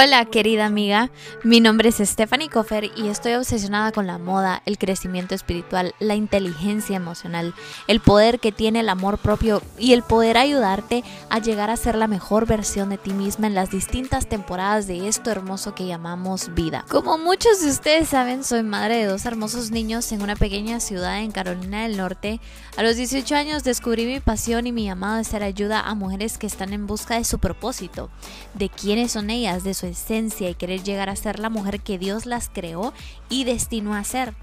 Hola querida amiga, mi nombre es Stephanie Koffer y estoy obsesionada con la moda, el crecimiento espiritual, la inteligencia emocional, el poder que tiene el amor propio y el poder ayudarte a llegar a ser la mejor versión de ti misma en las distintas temporadas de esto hermoso que llamamos vida. Como muchos de ustedes saben, soy madre de dos hermosos niños en una pequeña ciudad en Carolina del Norte. A los 18 años descubrí mi pasión y mi llamado de ser ayuda a mujeres que están en busca de su propósito, de quiénes son ellas, de su esencia y querer llegar a ser la mujer que Dios las creó y destinó a ser.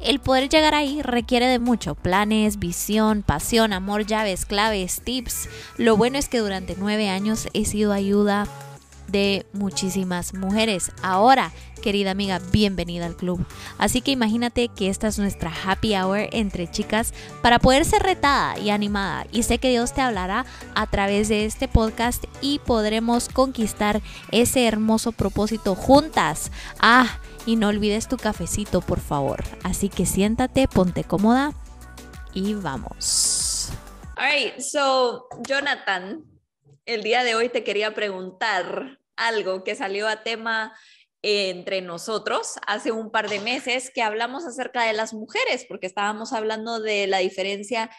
El poder llegar ahí requiere de mucho, planes, visión, pasión, amor, llaves, claves, tips. Lo bueno es que durante nueve años he sido ayuda de muchísimas mujeres. Ahora, querida amiga, bienvenida al club. Así que imagínate que esta es nuestra happy hour entre chicas para poder ser retada y animada. Y sé que Dios te hablará a través de este podcast y podremos conquistar ese hermoso propósito juntas. Ah, y no olvides tu cafecito, por favor. Así que siéntate, ponte cómoda y vamos. Alright, so Jonathan, el día de hoy te quería preguntar algo que salió a tema entre nosotros hace un par de meses que hablamos acerca de las mujeres, porque estábamos hablando de la diferencia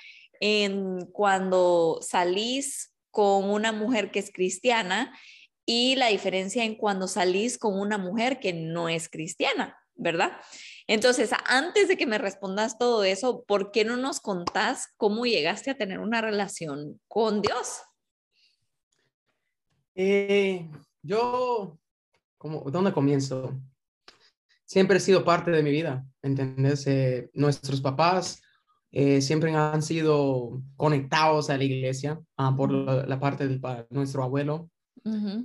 en cuando salís con una mujer que es cristiana y la diferencia en cuando salís con una mujer que no es cristiana, ¿verdad? Entonces, antes de que me respondas todo eso, ¿por qué no nos contás cómo llegaste a tener una relación con Dios? Eh, yo, como, ¿dónde comienzo? Siempre he sido parte de mi vida, ¿entendés? Eh, nuestros papás eh, siempre han sido conectados a la iglesia ah, por la, parte de nuestro abuelo.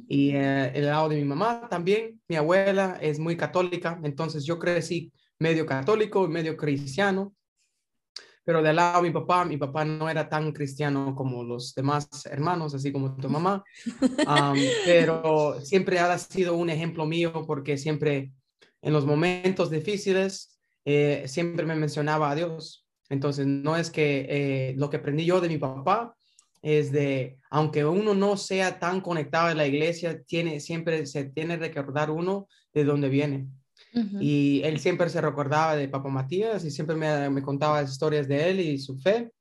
Y el lado de mi mamá también, mi abuela es muy católica, entonces yo crecí medio católico, medio cristiano, pero del lado de mi papá, mi papá no era tan cristiano como los demás hermanos, así como tu mamá, pero siempre ha sido un ejemplo mío porque siempre en los momentos difíciles eh, siempre me mencionaba a Dios. Entonces, no es que eh, lo que aprendí yo de mi papá es de, aunque uno no sea tan conectado a la iglesia, tiene, siempre se tiene que recordar uno de dónde viene. Y él siempre se recordaba de Papa Matías y siempre me, me contaba historias de él y su fe.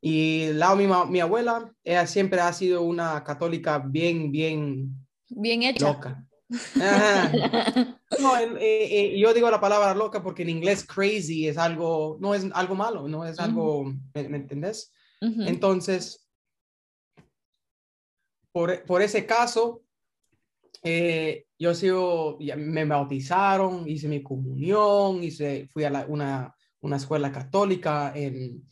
Y lado mi, mi abuela, ella siempre ha sido una católica bien, bien... Bien hecha. Loca. No, eh, eh, yo digo la palabra loca porque en inglés crazy es algo, no es algo malo, no es algo, ¿me, entendés? Entonces, por, por, ese caso, eh, yo sigo, me bautizaron, hice mi comunión, hice, fui a una, una, escuela católica en,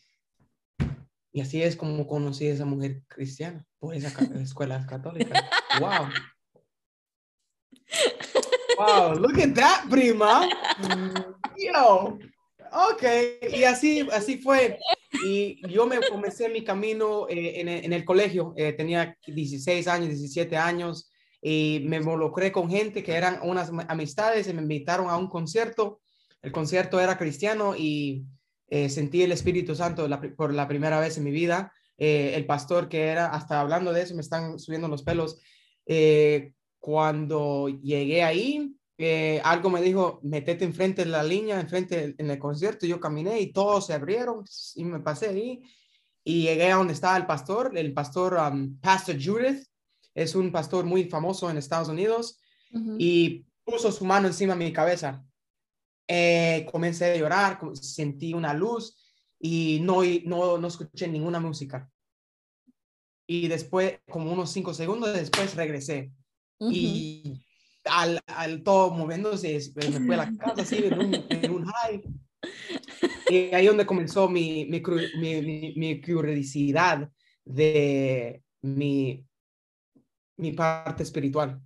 y así es como conocí a esa mujer cristiana, por esa escuela católica. ¡Wow! ¡Wow! Look at that, prima. Yo. Ok, y así, así fue. Y yo me comencé mi camino eh, en, en, el colegio. Eh, tenía 16 años, 17 años y me involucré con gente que eran unas amistades y me invitaron a un concierto. El concierto era cristiano y eh, sentí el Espíritu Santo por la primera vez en mi vida. Eh, el pastor que era, hasta hablando de eso, me están subiendo los pelos. Eh, cuando llegué ahí, algo me dijo, metete enfrente de la línea, enfrente en el concierto. Yo caminé y todos se abrieron y me pasé ahí. Y llegué a donde estaba el pastor, el pastor um, Pastor Judith, es un pastor muy famoso en Estados Unidos y puso su mano encima de mi cabeza. Eh, comencé a llorar, sentí una luz y no, no, no escuché ninguna música. Y después, como unos cinco segundos después, regresé. Y al, al, todo moviéndose, me fue a la casa así en un, en un high. Y ahí donde comenzó mi, mi, mi, mi curiosidad de mi, mi parte espiritual.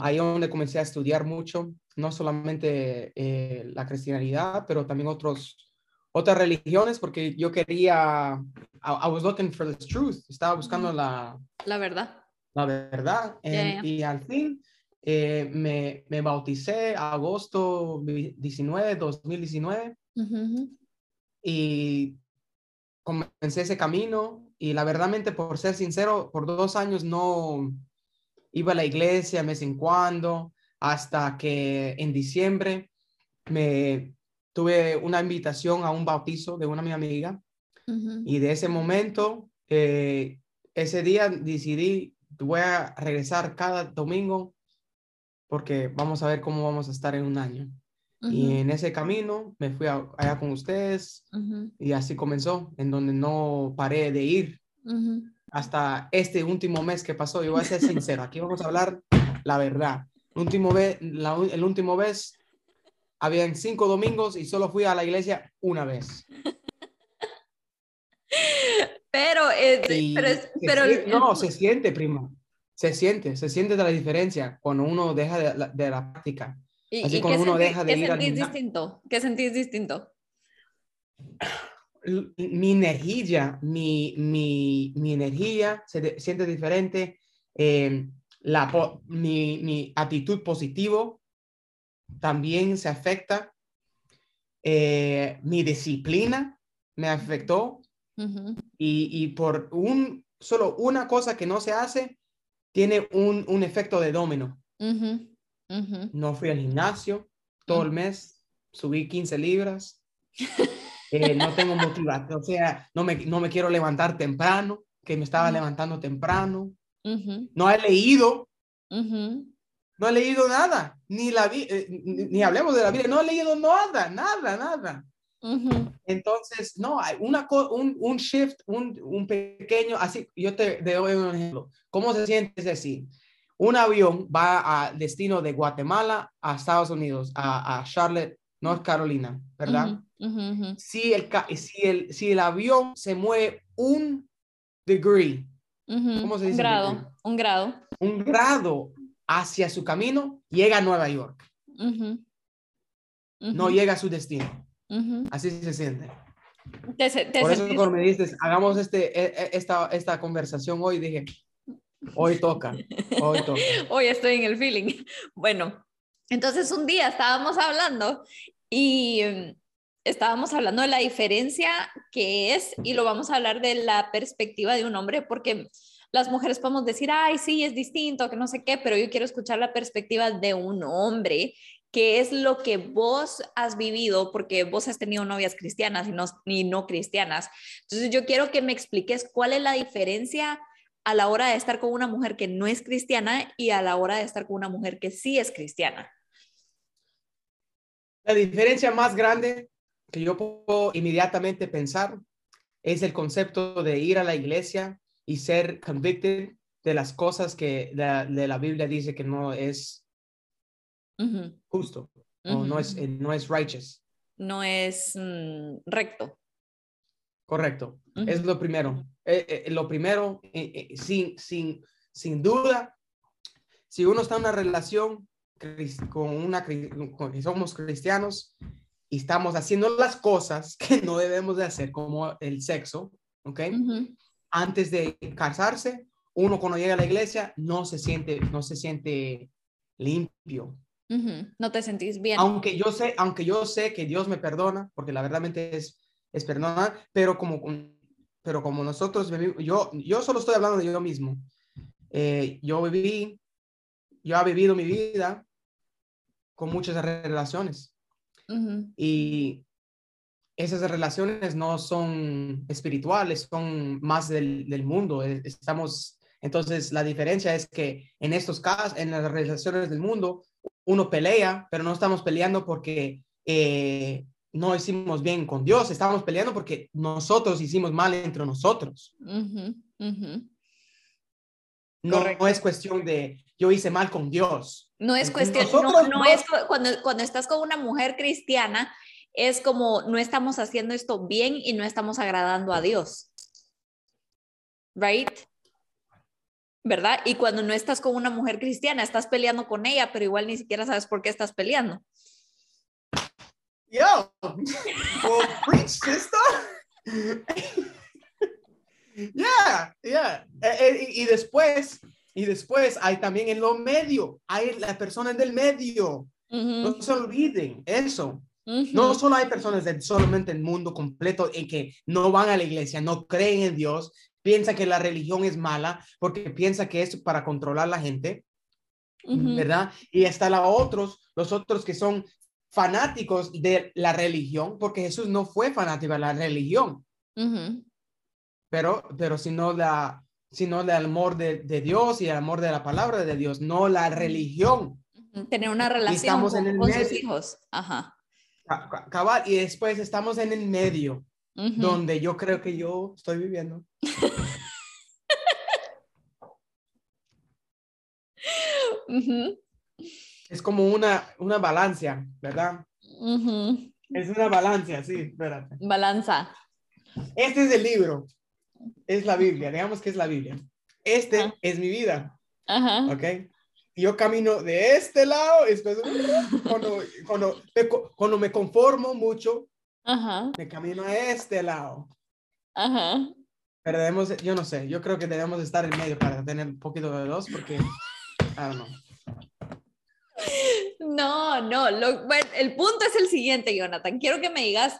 ahí donde comencé a estudiar mucho, no solamente eh, la cristianidad, pero también otros, otras religiones, porque yo quería, I, was looking for the truth, estaba buscando la, la verdad. La verdad. Y al fin eh, me, me, bauticé agosto 19, 2019. Y comencé ese camino y la verdadmente, por ser sincero, por dos años no, iba a la iglesia de vez en cuando, hasta que en diciembre me tuve una invitación a un bautizo de una mi amiga y de ese momento, eh, ese día decidí, voy a regresar cada domingo porque vamos a ver cómo vamos a estar en un año. Y en ese camino me fui allá con ustedes y así comenzó, en donde no paré de ir hasta este último mes que pasó. Yo voy a ser sincero, aquí vamos a hablar la verdad. El último vez, el último vez, habían cinco domingos y solo fui a la iglesia una vez. Pero, pero, no, se siente, prima. Se siente, se siente de la diferencia cuando uno deja de la, de la práctica. ¿Y, Así cuando uno deja de ¿qué sentís distinto? ¿Qué sentís distinto? Mi energía, mi, mi, mi energía se siente diferente. Eh, la, mi, mi, actitud positivo también se afecta. Eh, mi disciplina me afectó. y, y, por un, solo una cosa que no se hace, tiene un, un efecto de domino. No fui al gimnasio todo el mes, subí 15 libras. Eh, no tengo motivación, o sea, no me, no me quiero levantar temprano, que me estaba levantando temprano. No he leído. No he leído nada, ni, la eh, ni, hablemos de la vida, no he leído nada, nada, nada. Entonces, no, hay una, un, un shift, un, un, pequeño, así, yo te, doy un ejemplo. ¿Cómo se siente decir? Un avión va al destino de Guatemala a Estados Unidos, a, a Charlotte, North Carolina, ¿verdad? Si, el, si, el, si el avión se mueve un degree, ¿cómo se dice? Un grado, un grado. Un grado hacia su camino, llega a Nueva York. No llega a su destino. Así se siente. Por eso cuando me dices, hagamos este, e, e, esta, esta conversación hoy, dije, hoy toca, hoy toca. hoy estoy en el feeling. Bueno, entonces un día estábamos hablando y mm, estábamos hablando de la diferencia que es, y lo vamos a hablar de la perspectiva de un hombre, porque las mujeres podemos decir, ay, sí, es distinto, que no sé qué, pero yo quiero escuchar la perspectiva de un hombre qué es lo que vos has vivido, porque vos has tenido novias cristianas y no, ni no cristianas. Entonces yo quiero que me expliques cuál es la diferencia a la hora de estar con una mujer que no es cristiana y a la hora de estar con una mujer que sí es cristiana. La diferencia más grande que yo puedo inmediatamente pensar es el concepto de ir a la iglesia y ser convicted de las cosas que de la Biblia dice que no es justo, o no es, no es righteous. No es mm, recto. Correcto, es lo primero. Eh, eh, lo primero, eh, sin, sin, sin duda, si uno está en una relación con una, con, somos cristianos y estamos haciendo las cosas que no debemos de hacer, como el sexo, ¿ok? Antes de casarse, uno cuando llega a la iglesia no se siente, no se siente limpio, no te sentís bien. Aunque yo sé, aunque yo sé que Dios me perdona, porque la verdad es, es perdonar, pero como, pero como nosotros, yo, yo solo estoy hablando de yo mismo. Eh, yo viví, yo he vivido mi vida con muchas relaciones. Y esas relaciones no son espirituales, son más del, del mundo. Estamos, entonces la diferencia es que en estos casos, en las relaciones del mundo, uno pelea, pero no estamos peleando porque eh, no hicimos bien con Dios, estamos peleando porque nosotros hicimos mal entre nosotros. No, es cuestión de yo hice mal con Dios. No es cuestión, no, es cuando, cuando estás con una mujer cristiana, es como no estamos haciendo esto bien y no estamos agradando a Dios. Right? ¿verdad? Y cuando no estás con una mujer cristiana, estás peleando con ella, pero igual ni siquiera sabes por qué estás peleando. Yo, well, preach, sister. yeah, yeah. Eh, eh, y después, y después hay también en lo medio, hay la persona del medio. No se olviden eso. No solo hay personas de solamente el mundo completo en que no van a la iglesia, no creen en Dios, piensa que la religión es mala porque piensa que es para controlar la gente, Ujú. ¿verdad? Y está la otros, los otros que son fanáticos de la religión, porque Jesús no fue fanático de la religión, pero, pero sino la, sino el amor de, de Dios y el amor de la palabra de Dios, no la religión. Tener una relación estamos con, en el con sus hijos. Ajá. Ca- ca- Cabal, y después estamos en el medio, donde yo creo que yo estoy viviendo. Ujú. Es como una, una balanza, ¿verdad? Es una balanza, sí, espérate. Balanza. Este es el libro, es la Biblia, digamos que es la Biblia. Este es mi vida, Ajá. ¿ok? Yo camino de este lado, después cuando, cuando, cuando me conformo mucho, me camino a este lado. Ajá. Pero debemos, yo no sé, yo creo que debemos estar en medio para tener un poquito de dos, porque, I don't know. No, no. Lo, bueno, el punto es el siguiente, Jonathan. Quiero que me digas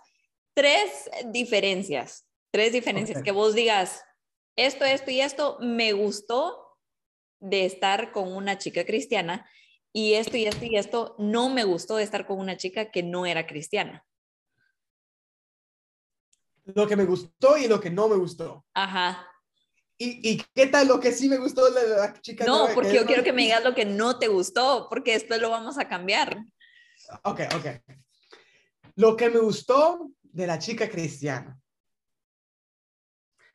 tres diferencias. Tres diferencias que vos digas, esto, esto y esto me gustó de estar con una chica cristiana y esto y esto y esto no me gustó de estar con una chica que no era cristiana. Lo que me gustó y lo que no me gustó. Ajá. ¿Y, y qué tal lo que sí me gustó de la chica? No, nueva porque yo quiero que me digas lo que no te gustó, porque después lo vamos a cambiar. Ok, ok. Lo que me gustó de la chica cristiana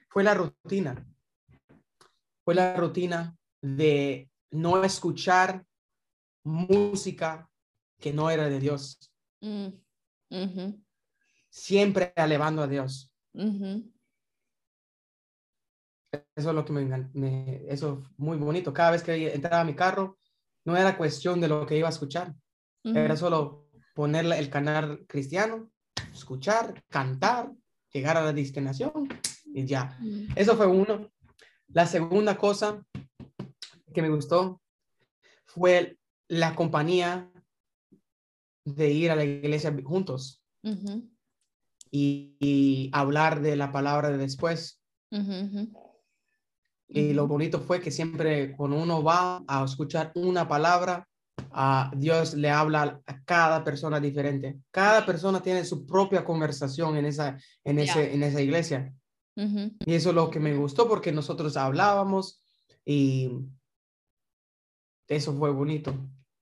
fue la rutina. Fue la rutina de no escuchar música que no era de Dios, Mm, siempre alabando a Dios. Eso es lo que me, me eso es muy bonito. Cada vez que entraba a mi carro, no era cuestión de lo que iba a escuchar, era solo ponerle el canal cristiano, escuchar, cantar, llegar a la destinación y ya. Mm, Eso fue uno. La segunda cosa que me gustó fue la compañía de ir a la iglesia juntos y, y hablar de la palabra de después. Y lo bonito fue que siempre cuando uno va a escuchar una palabra, a Dios le habla a cada persona diferente. Cada persona tiene su propia conversación en esa, en ese, en esa iglesia. Ujú. Y eso es lo que me gustó porque nosotros hablábamos y eso fue bonito.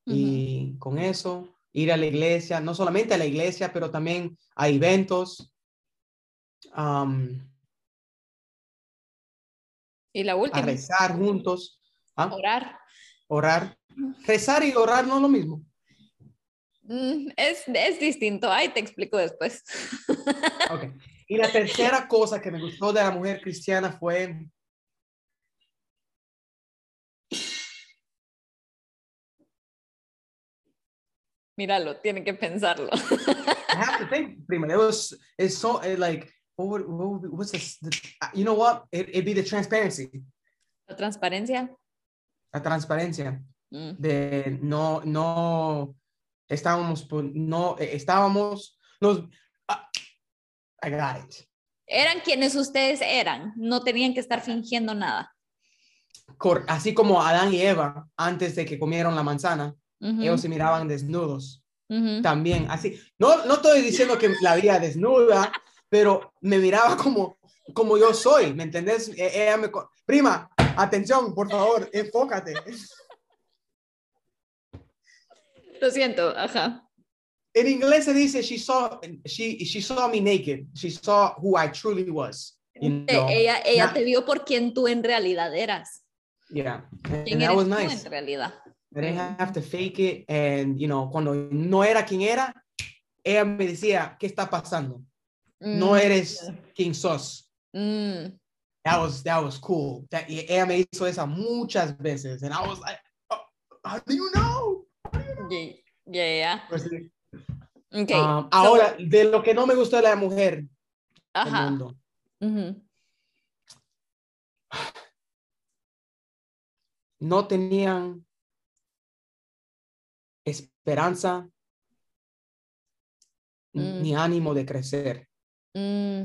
Y con eso, ir a la iglesia, no solamente a la iglesia, pero también a eventos. am, Y la a última, rezar juntos, ¿ah? orar. orar. Rezar y orar no es lo mismo. Mm, Es, es distinto. Ay, te explico después. Ok. Y la tercera cosa que me gustó de la mujer cristiana fue Míralo, tiene que pensarlo. I have to think. Primero, it was it's so it like what would, what would, what's this? The, you know what? It, it'd be the transparency, La transparencia. la transparencia Mm, de no no estábamos no eh, estábamos los ah, I got it. Eran quienes ustedes eran. No tenían que estar fingiendo nada. Cor- así como Adán y Eva antes de que comieron la manzana, Ujú, ellos se miraban desnudos. ujú. también, así. No, no estoy diciendo que la vida desnuda, pero me miraba como, como yo soy, ¿me entendés? E- Ella me, prima, atención, por favor, enfócate. Lo siento, ajá. En inglés se dice, she saw, she, she saw me naked. She saw who I truly was. You know? ella ella Na- te vio por quien tú en realidad eras. Yeah, and, ¿Quién that eres was tú nice. en realidad? I didn't have to fake it. And, you know, cuando no era quien era, ella me decía, ¿qué está pasando? No Mm, eres quien sos. mm, That was that was cool. That ella me hizo esa muchas veces, and I was like, oh, how do you know? yeah, yeah, yeah. Pues sí. Ok, Um, so- ahora, de lo que no me gustó de la mujer del ajá. no tenían esperanza Mm. ni ánimo de crecer. Mm,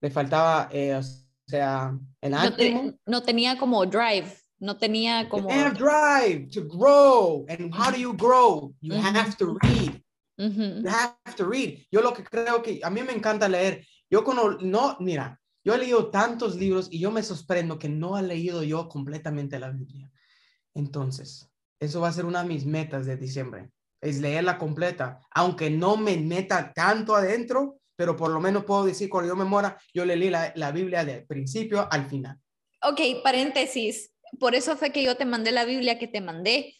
le faltaba, eh, o sea, el No, te- ánimo. no tenía como drive, no tenía como... Drive to grow. And how do you grow? You have to read. You have to read. Yo lo que creo que a mí me encanta leer. Yo cuando no, mira, yo he leído tantos libros y yo me sorprendo que no he leído yo completamente la Biblia. Entonces, eso va a ser una de mis metas de diciembre, es leerla completa, aunque no me meta tanto adentro, pero por lo menos puedo decir cuando yo me muera, yo leí la, la Biblia de principio al final. Ok, paréntesis. Por eso fue que yo te mandé la Biblia que te mandé.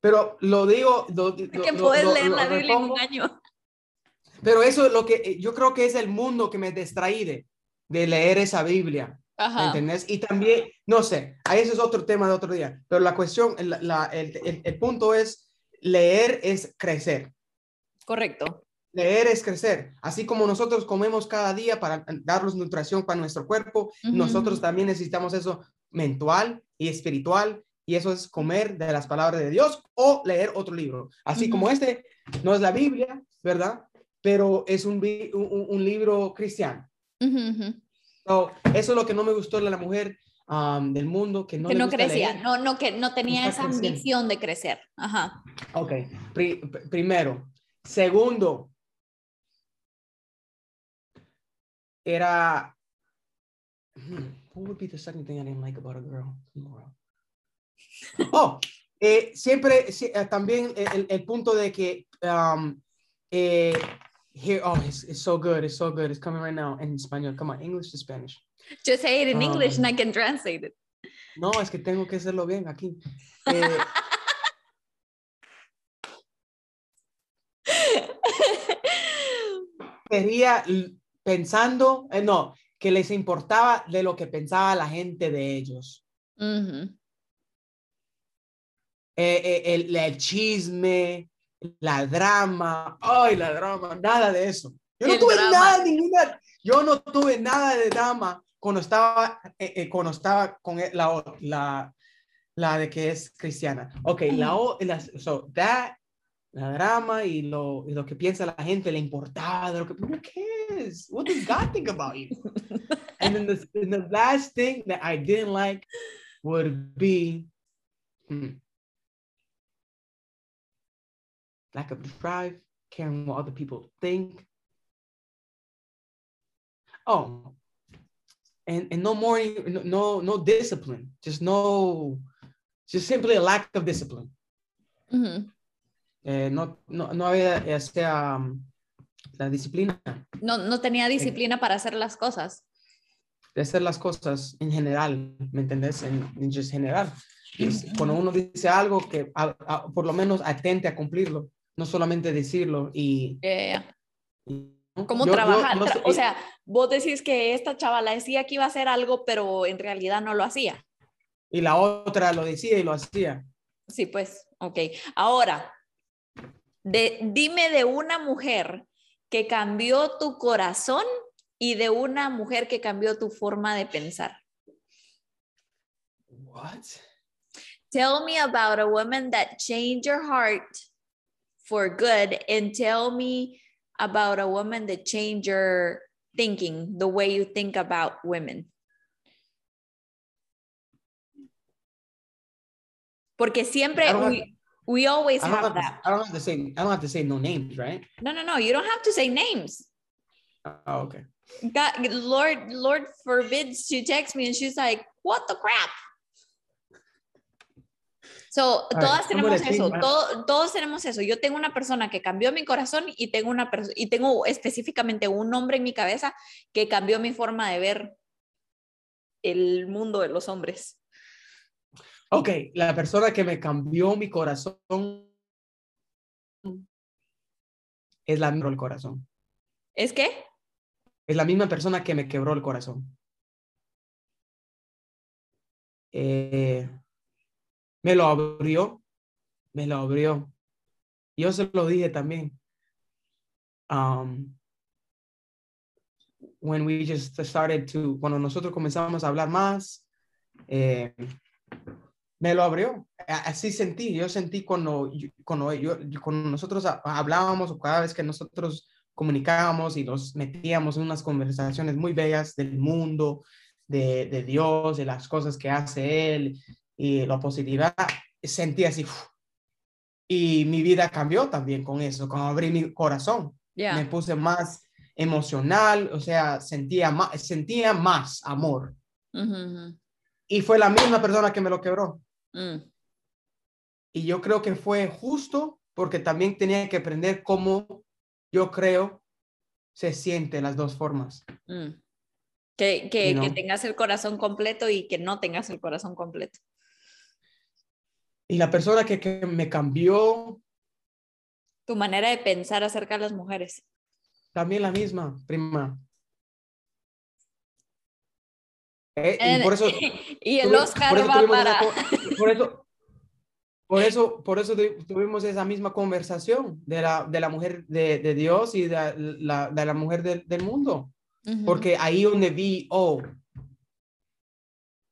Pero lo digo, lo- que lo- puedes lo- leer la Biblia en un año. Pero eso es lo que yo creo que es el mundo que me distrae de, de leer esa Biblia. ¿Me Ajá. entendés? Y también, no sé, ahí ese es otro tema de otro día, pero la cuestión, el, la- el, el- el punto es, leer es crecer. Correcto. Leer es crecer. Así como nosotros comemos cada día para darnos nutrición para nuestro cuerpo, Ujú. nosotros también necesitamos eso mental y espiritual, y eso es comer de las palabras de Dios o leer otro libro. Así Ujú. como este, no es la Biblia, ¿verdad? Pero es un, un- un- libro cristiano. Ujú, ujú. So, eso es lo que no me gustó de la mujer um, del mundo, que no, que le no gusta crecía, leer. no, no, que no tenía Está esa creciendo. ambición de crecer. Ajá. Ok, pri- pr- primero. Segundo, era... Hmm, What would be the second thing I didn't like about a girl? Oh, eh, siempre, eh, también el, el punto de que... um, eh, here, oh, it's, it's so good, it's so good, it's coming right now in español. Come on, English to Spanish. Just say it in English and I Um, can translate it. No, es que tengo que hacerlo bien aquí. Eh, pensando, eh, no, que les importaba de lo que pensaba la gente de ellos. Ujú. Eh, eh, el, el chisme, la drama, ay, la drama, nada de eso. Yo no tuve drama. nada, ninguna, yo no tuve nada de drama cuando estaba, eh, eh, cuando estaba con e- la, la, la de que es cristiana. Ok, la, o- la, so that, la drama y lo, y lo que piensa la gente le importaba de lo que, who cares? What does God think about you? and then the, and the last thing that I didn't like would be hmm, lack of drive, caring what other people think. Oh, and, and no more, no, no, discipline, just no, just simply a lack of discipline. Ujú. Eh, no, no, no había, sea, um, la disciplina No, no tenía disciplina para hacer las cosas. de hacer las cosas en general, ¿me entendés? En, en general. Es cuando uno dice algo que a- a- por lo menos atente a cumplirlo, no solamente decirlo y... Y- ¿no? ¿Cómo Yo- yo trabajar? no Tra- sé- o sea, vos decís que esta chavala decía que iba a hacer algo, pero en realidad no lo hacía. y la otra lo decía y lo hacía. Sí, pues, ok. Ahora, de, dime de una mujer que cambió tu corazón y de una mujer que cambió tu forma de pensar. What? Tell me about a woman that changed your heart for good and tell me about a woman that changed your thinking, the way you think about women. Porque siempre don't have- we, we always have have to, that. I don't have to say I don't have to say no names, right? No, no, no, you don't have to say names. Oh, okay. God, Lord, Lord forbids she texts me and she's like, what the crap? So, todas tenemos eso, todo- todos tenemos eso. Yo tengo una persona que cambió mi corazón y tengo una y tengo específicamente un hombre en mi cabeza que cambió mi forma de ver el mundo de los hombres. Ok, la persona que me cambió mi corazón es la misma el corazón. ¿Es que? Es la misma persona que me quebró el corazón. Eh, me lo abrió, me lo abrió. Yo se lo dije también. Um, when we just started to, cuando nosotros comenzamos a hablar más, eh, me lo abrió. Así sentí, yo sentí cuando, cuando, yo, cuando nosotros hablábamos o cada vez que nosotros comunicábamos y nos metíamos en unas conversaciones muy bellas del mundo, de, de Dios, de las cosas que hace Él y la positividad, sentí así. Y mi vida cambió también con eso, cuando abrí mi corazón. Me puse más emocional, o sea, sentía más, sentía más amor. Y fue la misma persona que me lo quebró. Mm. Y yo creo que fue justo porque también tenía que aprender cómo yo creo se siente las dos formas. Mm. Que, que, que, tengas el corazón completo y que no tengas el corazón completo. Y la persona que, que me cambió. Tu manera de pensar acerca de las mujeres. También la misma, prima. Eh, y, por eso, y el Oscar va para... por eso, por eso, por eso tuvimos esa misma conversación de la, de la mujer de, de Dios y de la, de la mujer del mundo. Porque ahí donde vi, oh,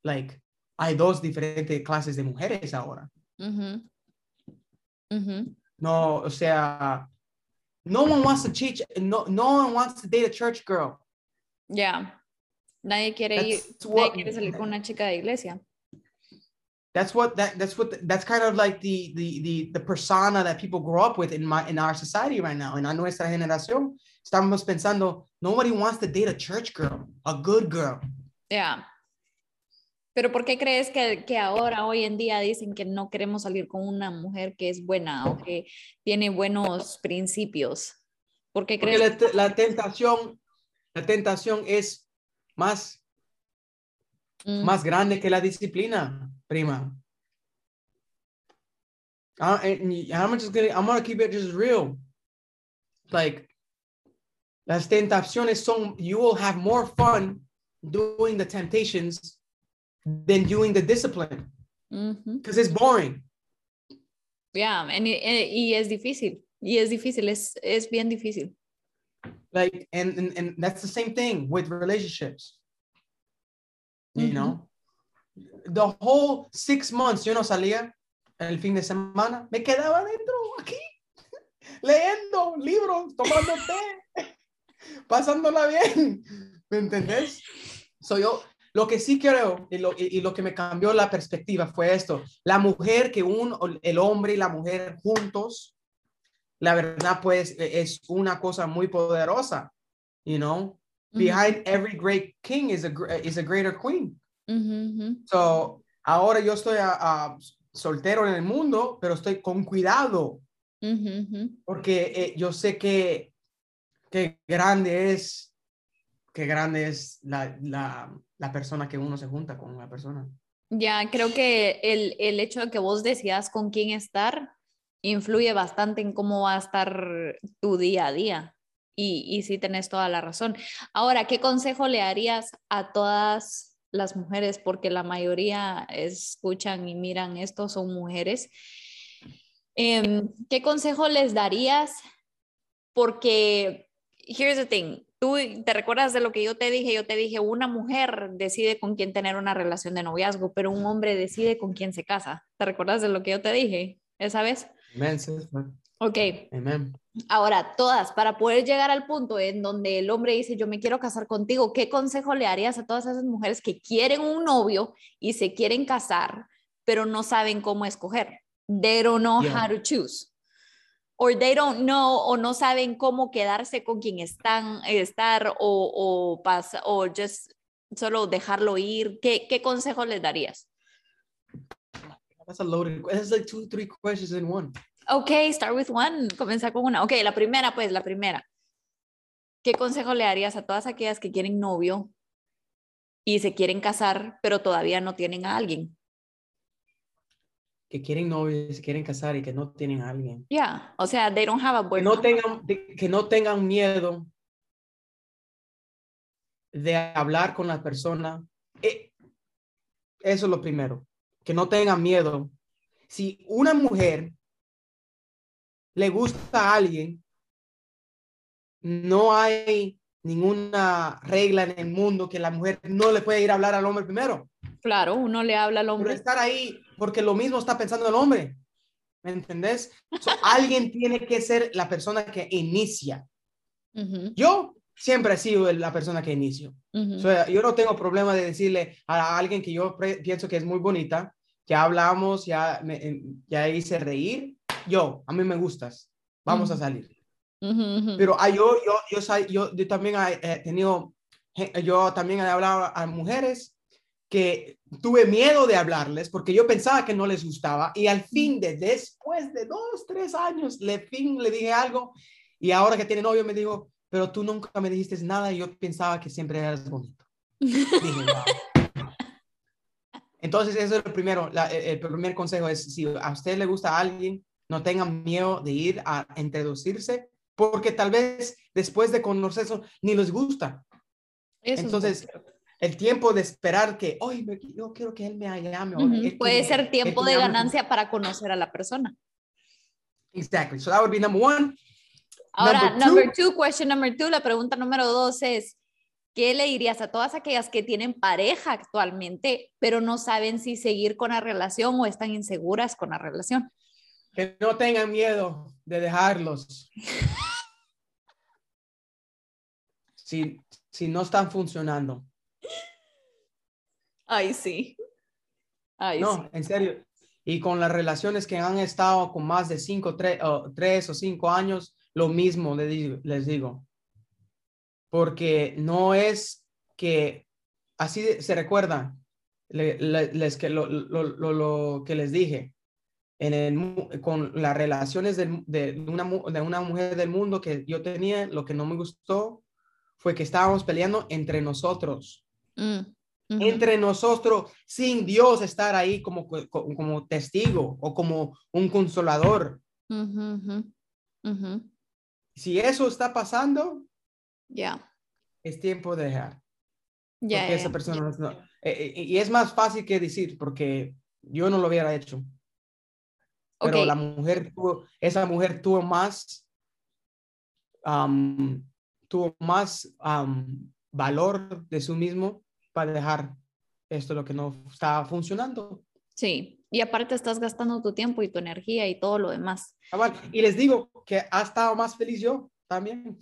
like, hay dos diferentes clases de mujeres ahora. Mm-hmm. Mm-hmm. No, o sea, no one wants to teach, no, no one wants to date a church girl. Yeah. Nadie quiere ir, nadie quiere salir con una chica de iglesia that's what that that's what that's kind of like the the the the persona that people grow up with in my in our society right now. En nuestra generación estamos pensando nobody wants to date a church girl, a good girl. Yeah. Pero ¿por qué crees que, que ahora, hoy en día, dicen que no queremos salir con una mujer que es buena o que tiene buenos principios? ¿Por qué crees? Porque la, la tentación, la tentación es más, mm. más grande que la disciplina prima. And I'm just gonna, I'm gonna keep it just real. Like, las tentaciones son, you will have more fun doing the temptations than doing the discipline. Because mm-hmm. it's boring. Yeah, and, y es difícil. Y es difícil, es, es bien difícil. Like, and, and, and that's the same thing with relationships. You mm-hmm. know? the whole six months yo no salía el fin de semana, me quedaba dentro aquí, leyendo libros, tomando té, pasándola bien, ¿me entendés? Soy yo, lo que sí creo y lo, y, lo, que me cambió la perspectiva fue esto, la mujer que un, el hombre y la mujer juntos, la verdad pues es una cosa muy poderosa, you know, behind every great king is a, is a greater queen. So, ahora yo estoy a, soltero en el mundo, pero estoy con cuidado. Porque eh, yo sé que, que grande es, que grande es la, la, la, persona que uno se junta con la persona. Ya, creo que el, el hecho de que vos decidas con quién estar influye bastante en cómo va a estar tu día a día. Y, y sí tenés toda la razón. Ahora, ¿qué consejo le harías a todas las mujeres, porque la mayoría escuchan y miran esto, son mujeres. Em, ¿Qué consejo les darías? Porque, here's the thing, tú te recuerdas de lo que yo te dije, yo te dije, una mujer decide con quién tener una relación de noviazgo, pero un hombre decide con quién se casa. ¿Te recuerdas de lo que yo te dije esa vez? Ok. Amen. Ahora, todas, para poder llegar al punto en donde el hombre dice, yo me quiero casar contigo, ¿qué consejo le harías a todas esas mujeres que quieren un novio y se quieren casar, pero no saben cómo escoger? They don't know how to choose. Or they don't know o no saben cómo quedarse con quien están, estar o, o, pasa, o just solo dejarlo ir. ¿Qué, qué consejo les darías? That's a loaded, that's like two, three questions in one. Ok, start with one. Comenzar con una. Ok, la primera, pues, la primera. ¿Qué consejo le darías a todas aquellas que quieren novio y se quieren casar, pero todavía no tienen a alguien? Que quieren novio y se quieren casar y que no tienen a alguien. Ya, o sea, they don't have a boyfriend. Que no tengan, que no tengan miedo de hablar con la persona. Eh, eso es lo primero. Que no tengan miedo. Si una mujer le gusta a alguien, no hay ninguna regla en el mundo que la mujer no le puede ir a hablar al hombre primero. Claro, uno le habla al hombre. Pero estar ahí porque lo mismo está pensando el hombre. ¿Me entendés? alguien tiene que ser la persona que inicia. Yo siempre he sido la persona que inicio. yo no tengo problema de decirle a alguien que yo pienso que es muy bonita, que hablamos, ya, me, ya hice reír. Yo, a mí me gustas. Vamos a salir. Pero ah, yo, yo, yo, yo, yo también he tenido, yo también he hablado a mujeres que tuve miedo de hablarles porque yo pensaba que no les gustaba y al fin de después de dos, tres años, le fin le dije algo y ahora que tiene novio me dijo, pero tú nunca me dijiste nada y yo pensaba que siempre eras bonito. Entonces, eso es lo primero. el primer consejo es, si a usted le gusta a alguien, no tengan miedo de ir a introducirse, porque tal vez después de conocerse ni les gusta. Entonces, el tiempo de esperar que, hoy yo quiero que él me llame. Puede ser tiempo de ganancia para conocer a la persona. Exactly. So that would be number one. Ahora, number two, question number two, la pregunta número dos es, ¿qué le dirías a todas aquellas que tienen pareja actualmente, pero no saben si seguir con la relación o están inseguras con la relación? Que no tengan miedo de dejarlos. si, si no están funcionando. Ay, sí. Ay, no, en serio. Y con las relaciones que han estado con más de cinco, tres, o tres o cinco años, lo mismo les digo, les digo. Porque no es que así se recuerda les, que lo, lo, lo, que les dije en el, con las relaciones de, de, una, de una mujer del mundo que yo tenía, lo que no me gustó fue que estábamos peleando entre nosotros. Mm entre nosotros sin Dios estar ahí como, como, testigo o como un consolador. Si eso está pasando, ya es tiempo de dejar. Ya, esa persona eh, eh, y es más fácil que decir, porque yo no lo hubiera hecho. Pero la mujer tuvo, esa mujer tuvo más, tuvo más valor de sí mismo para dejar esto lo que no está funcionando. Sí, y aparte estás gastando tu tiempo y tu energía y todo lo demás. Y les digo que ha estado más feliz yo también.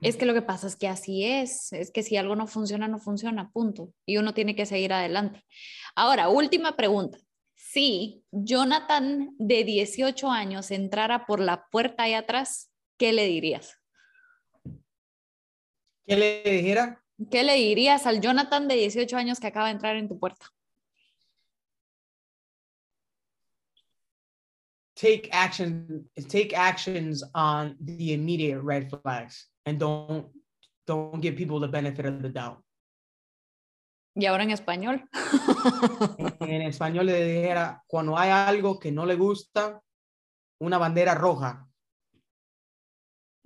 Es que lo que pasa es que así es, es que si algo no funciona, no funciona, punto. Y uno tiene que seguir adelante. Ahora, última pregunta. Si Jonathan de 18 años entrara por la puerta ahí atrás, ¿qué le dirías? ¿Qué le dijera? ¿Qué le dirías al Jonathan de 18 años que acaba de entrar en tu puerta? Take action, take actions on the immediate red flags and don't don't give people the benefit of the doubt. Y ahora en español. en español le dijera, cuando hay algo que no le gusta, una bandera roja,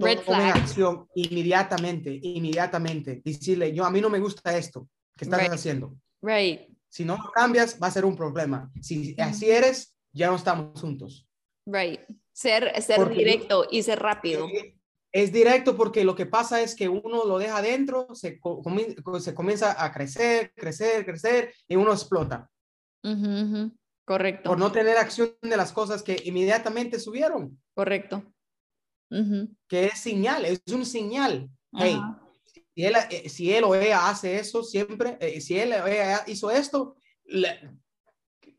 Red flag. acción inmediatamente, inmediatamente. Decirle, yo a mí no me gusta esto que estás haciendo. Right. Si no cambias, va a ser un problema. Si así eres, ya no estamos juntos. Right. Ser, ser directo y ser rápido. Es, directo porque lo que pasa es que uno lo deja adentro, se, se comienza a crecer, crecer, crecer y uno explota. Correcto. Por no tener acción de las cosas que inmediatamente subieron. Correcto que es señal, es un señal. Hey, si él, eh, si él o ella hace eso siempre, eh, si él o ella hizo esto,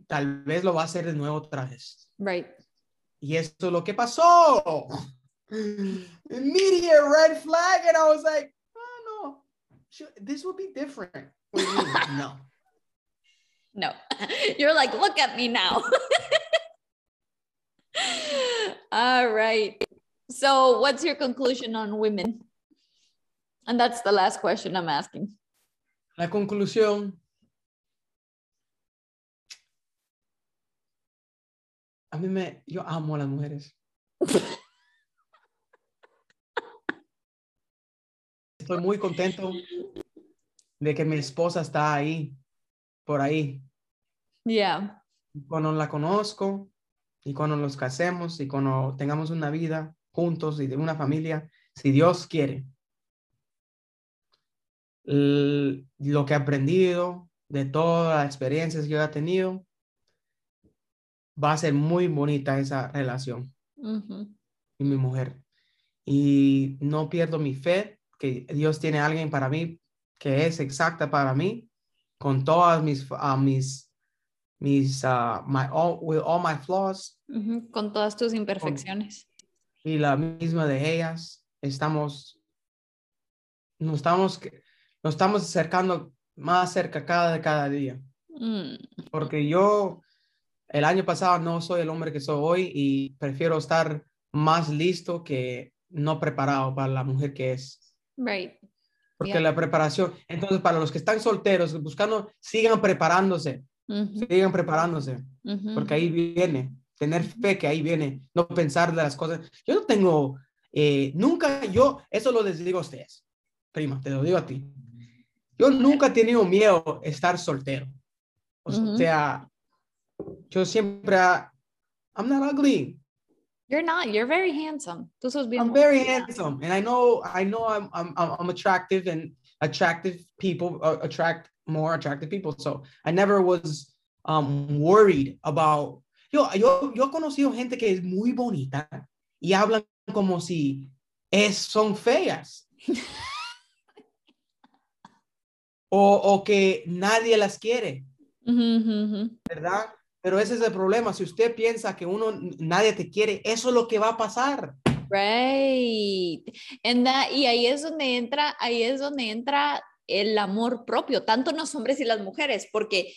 tal vez lo va a hacer de nuevo otra vez. Right. Y esto es lo que pasó. Immediate red flag, and I was like, oh no, this would be different. no. No. You're like, look at me now. All right. So, what's your conclusion on women? And that's the last question I'm asking. La conclusión. A mí me, yo amo a las mujeres. Estoy muy contento de que mi esposa está ahí, por ahí. Yeah. Cuando la conozco y cuando nos casemos y cuando tengamos una vida, juntos y de una familia, si Dios quiere. lo que he aprendido, de todas las experiencias que yo he tenido, va a ser muy bonita esa relación y mi mujer. Y no pierdo mi fe que Dios tiene a alguien para mí que es exacta para mí con todas mis, uh, mis, mis, uh, my, all, with all my flaws. Con todas tus imperfecciones. Y la misma de ellas. Estamos, nos estamos, nos estamos acercando más cerca cada, cada día. Mm. Porque yo el año pasado no soy el hombre que soy hoy y prefiero estar más listo que no preparado para la mujer que es. Right. Porque la preparación, entonces para los que están solteros, buscando, sigan preparándose, sigan preparándose, porque ahí viene, tener fe que ahí viene, no pensar de las cosas. Yo no tengo, eh, nunca, yo, eso lo les digo a ustedes, prima, te lo digo a ti. Yo nunca he tenido miedo estar soltero. O sea, yo siempre, I'm not ugly. You're not. You're very handsome. Tú sos bien I'm very handsome, and I know I know I'm I'm I'm attractive, and attractive people uh, attract more attractive people. So I never was um worried about. Yo yo yo he conocido gente que es muy bonita y hablan como si es son feas. o, o que nadie las quiere. ¿Verdad? Pero ese es el problema. Si usted piensa que uno, nadie te quiere, eso es lo que va a pasar. Right. And that, y ahí es donde entra, ahí es donde entra el amor propio, tanto en los hombres y las mujeres, porque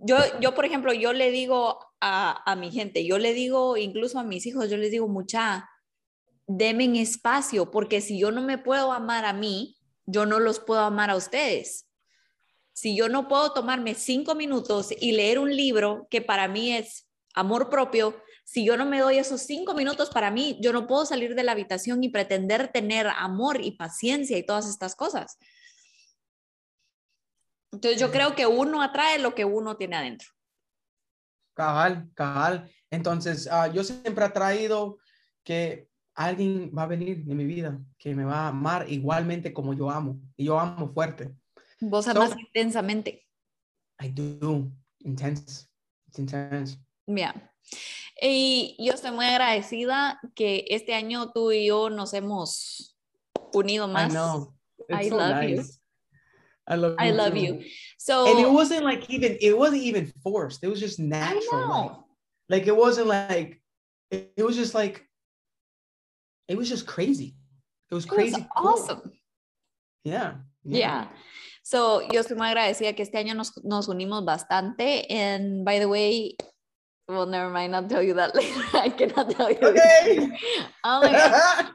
yo, yo por ejemplo, yo le digo a, a mi gente, yo le digo incluso a mis hijos, yo les digo, mucha, denme espacio, porque si yo no me puedo amar a mí, yo no los puedo amar a ustedes si yo no puedo tomarme cinco minutos y leer un libro que para mí es amor propio, si yo no me doy esos cinco minutos para mí, yo no puedo salir de la habitación y pretender tener amor y paciencia y todas estas cosas. Entonces yo creo que uno atrae lo que uno tiene adentro. Cabal, cabal. Entonces ah, yo siempre he traído que alguien va a venir de mi vida que me va a amar igualmente como yo amo. Y yo amo fuerte. Vos amas intensamente. I do. Intense. It's intense. Yeah. Y yo estoy muy agradecida que este año tú y yo nos hemos unido más. I know. It's I so love nice. you. I love you. I love you. So and it wasn't like even it wasn't even forced. It was just natural. Like, like, it wasn't like it, it, was just like it was just crazy. It was crazy. It was awesome. Cool. Yeah. Yeah. yeah. So, yo estoy muy agradecida que este año nos, nos unimos bastante. And by the way, well, never mind, I'll tell you that later. I cannot tell you. Okay. oh my God.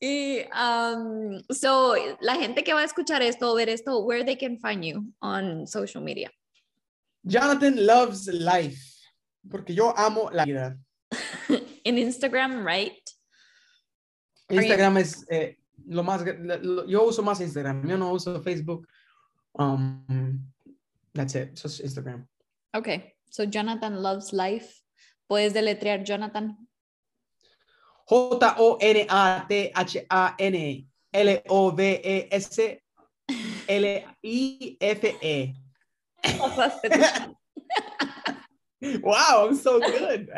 Y um, so la gente que va a escuchar esto ver esto, where they can find you on social media. Jonathan loves life, porque yo amo la vida. In Instagram, right? Instagram es eh, lo más, lo, yo uso más Instagram, yo no uso Facebook. Um, that's it, just Instagram. Okay, so Jonathan loves life. ¿Puedes deletrear Jonathan? J-O-N-A-T-H-A-N L-O-V-E-S L-I-F-E. wow, I'm so good.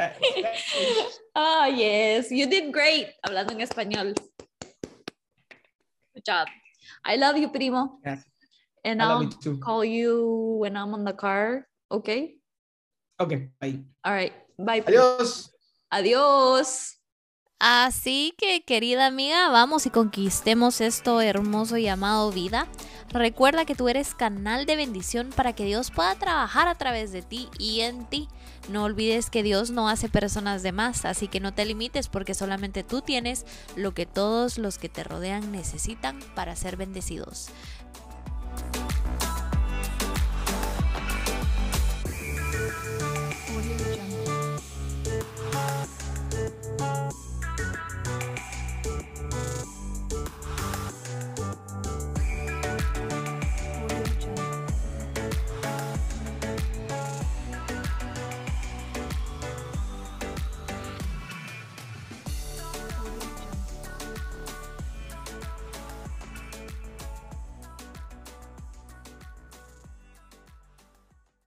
oh, yes, you did great hablando en español. Good job. I love you, primo. Yes. And I will call you when I'm on the car. Okay. Okay. Bye. All right. Bye. Adiós. Adiós. Así que, querida amiga, vamos y conquistemos esto hermoso llamado vida. Recuerda que tú eres canal de bendición para que Dios pueda trabajar a través de ti y en ti. No olvides que Dios no hace personas de más, así que no te limites porque solamente tú tienes lo que todos los que te rodean necesitan para ser bendecidos.